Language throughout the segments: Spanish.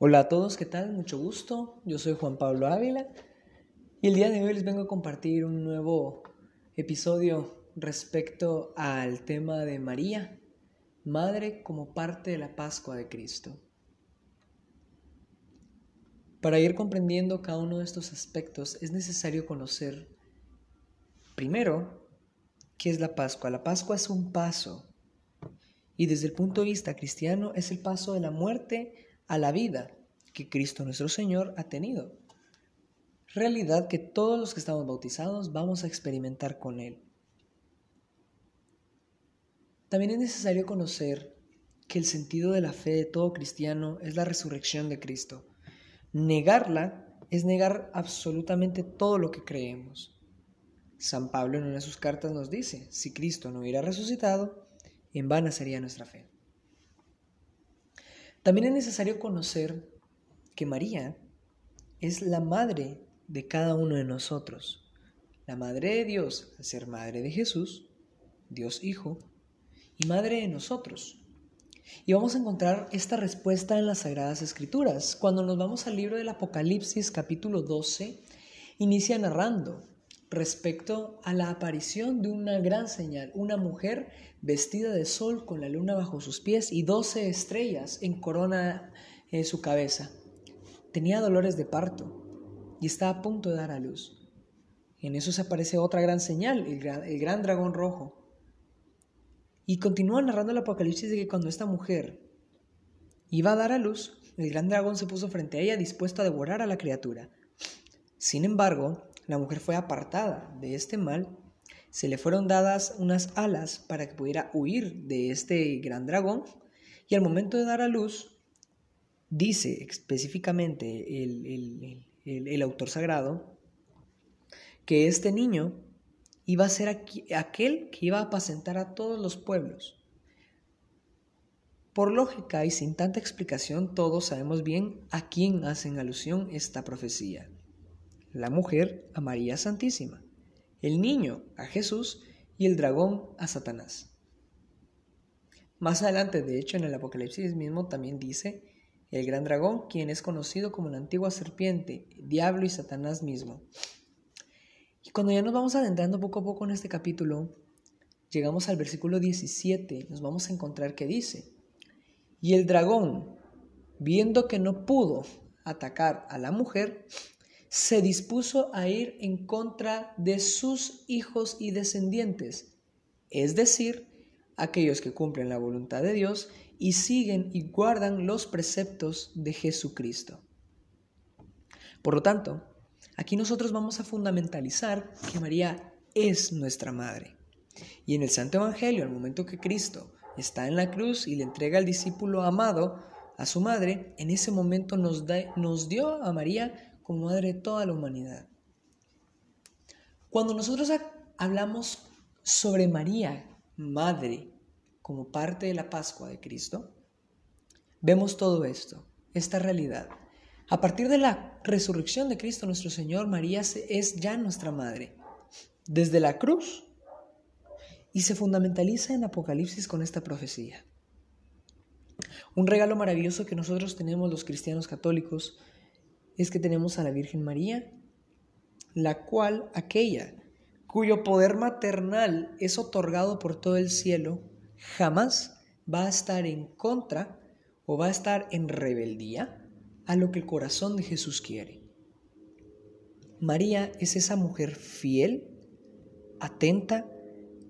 Hola a todos, ¿qué tal? Mucho gusto. Yo soy Juan Pablo Ávila y el día de hoy les vengo a compartir un nuevo episodio respecto al tema de María, Madre como parte de la Pascua de Cristo. Para ir comprendiendo cada uno de estos aspectos es necesario conocer primero qué es la Pascua. La Pascua es un paso y desde el punto de vista cristiano es el paso de la muerte a la vida que Cristo nuestro Señor ha tenido. Realidad que todos los que estamos bautizados vamos a experimentar con Él. También es necesario conocer que el sentido de la fe de todo cristiano es la resurrección de Cristo. Negarla es negar absolutamente todo lo que creemos. San Pablo en una de sus cartas nos dice, si Cristo no hubiera resucitado, en vana sería nuestra fe. También es necesario conocer que María es la madre de cada uno de nosotros. La madre de Dios, ser madre de Jesús, Dios Hijo, y madre de nosotros. Y vamos a encontrar esta respuesta en las Sagradas Escrituras. Cuando nos vamos al libro del Apocalipsis capítulo 12, inicia narrando respecto a la aparición de una gran señal, una mujer vestida de sol con la luna bajo sus pies y doce estrellas en corona en su cabeza. Tenía dolores de parto y estaba a punto de dar a luz. En eso se aparece otra gran señal, el gran, dragón rojo. Y continúa narrando el Apocalipsis de que cuando esta mujer iba a dar a luz, el gran dragón se puso frente a ella dispuesto a devorar a la criatura. Sin embargo, la mujer fue apartada de este mal, se le fueron dadas unas alas para que pudiera huir de este gran dragón, y al momento de dar a luz, dice específicamente el, autor sagrado, que este niño iba a ser aquel que iba a apacentar a todos los pueblos. Por lógica y sin tanta explicación, todos sabemos bien a quién hacen alusión esta profecía la mujer a María Santísima, el niño a Jesús y el dragón a Satanás. Más adelante, de hecho, en el Apocalipsis mismo también dice el gran dragón, quien es conocido como la antigua serpiente, diablo y Satanás mismo. Y cuando ya nos vamos adentrando poco a poco en este capítulo, llegamos al versículo 17, nos vamos a encontrar que dice, y el dragón, viendo que no pudo atacar a la mujer, se dispuso a ir en contra de sus hijos y descendientes, es decir, aquellos que cumplen la voluntad de Dios y siguen y guardan los preceptos de Jesucristo. Por lo tanto, aquí nosotros vamos a fundamentalizar que María es nuestra madre. Y en el Santo Evangelio, al momento que Cristo está en la cruz y le entrega al discípulo amado a su madre, en ese momento nos, nos dio a María como madre de toda la humanidad. Cuando nosotros hablamos sobre María, madre, como parte de la Pascua de Cristo, vemos todo esto, esta realidad. A partir de la resurrección de Cristo nuestro Señor, María es ya nuestra madre, desde la cruz, y se fundamentaliza en Apocalipsis con esta profecía. Un regalo maravilloso que nosotros tenemos los cristianos católicos es que tenemos a la Virgen María, la cual aquella cuyo poder maternal es otorgado por todo el cielo, jamás va a estar en contra o va a estar en rebeldía a lo que el corazón de Jesús quiere. María es esa mujer fiel, atenta,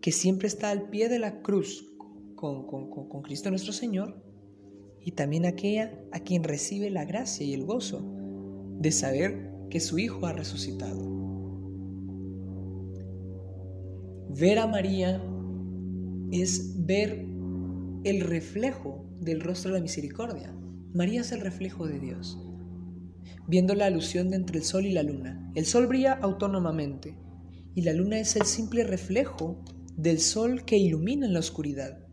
que siempre está al pie de la cruz con, con Cristo nuestro Señor, y también aquella a quien recibe la gracia y el gozo de saber que su Hijo ha resucitado. Ver a María es ver el reflejo del rostro de la misericordia. María es el reflejo de Dios. viendo la alusión de entre el sol y la luna. El sol brilla autónomamente y la luna es el simple reflejo del sol que ilumina en la oscuridad.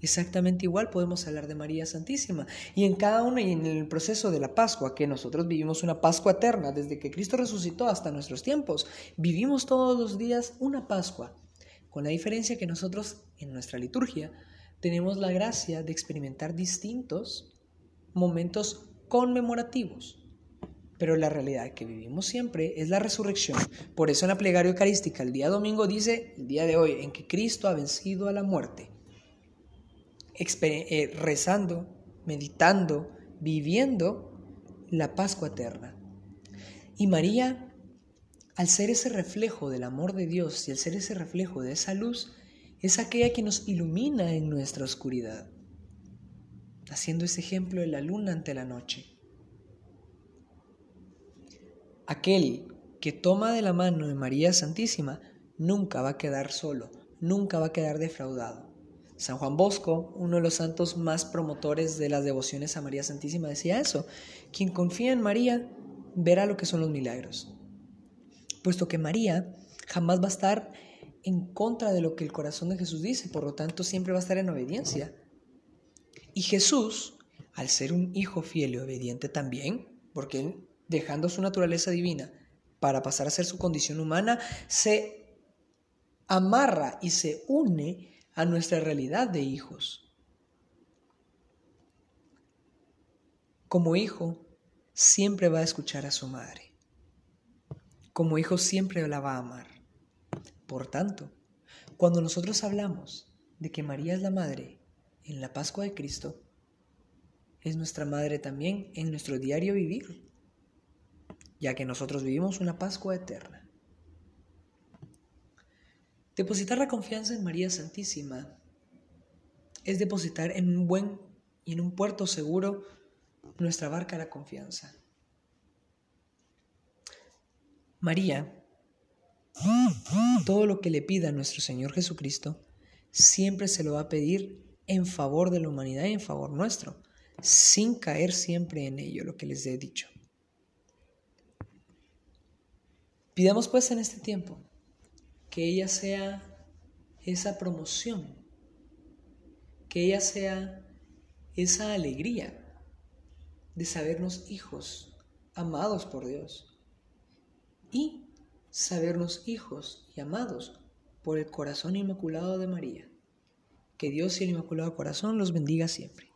Exactamente igual podemos hablar de María Santísima. Y en cada uno y en el proceso de la Pascua, que nosotros vivimos una Pascua eterna, desde que Cristo resucitó hasta nuestros tiempos, vivimos todos los días una Pascua, con la diferencia que nosotros en nuestra liturgia tenemos la gracia de experimentar distintos momentos conmemorativos. Pero la realidad que vivimos siempre es la resurrección. Por eso en la plegaria eucarística el día domingo dice, el día de hoy, en que Cristo ha vencido a la muerte. Eh, rezando, meditando, viviendo la Pascua eterna. Y María, al ser ese reflejo del amor de Dios y al ser ese reflejo de esa luz, es aquella que nos ilumina en nuestra oscuridad, haciendo ese ejemplo de la luna ante la noche. Aquel que toma de la mano de María Santísima nunca va a quedar solo, nunca va a quedar defraudado. San Juan Bosco, uno de los santos más promotores de las devociones a María Santísima, decía eso, quien confía en María verá lo que son los milagros, puesto que María jamás va a estar en contra de lo que el corazón de Jesús dice, por lo tanto siempre va a estar en obediencia. Y Jesús, al ser un hijo fiel y obediente también, porque dejando su naturaleza divina para pasar a ser su condición humana, se amarra y se une a nuestra realidad de hijos. Como hijo, siempre va a escuchar a su madre. Como hijo, siempre la va a amar. Por tanto, cuando nosotros hablamos de que María es la madre en la Pascua de Cristo, es nuestra madre también en nuestro diario vivir, ya que nosotros vivimos una Pascua eterna. Depositar la confianza en María Santísima es depositar en un buen y en un puerto seguro nuestra barca la confianza. María todo lo que le pida a nuestro Señor Jesucristo, siempre se lo va a pedir en favor de la humanidad y en favor nuestro, sin caer siempre en ello, lo que les he dicho. Pidamos pues en este tiempo que ella sea esa promoción, que ella sea esa alegría de sabernos hijos, amados por Dios, y sabernos hijos y amados por el corazón inmaculado de María. Que Dios y el Inmaculado Corazón los bendiga siempre.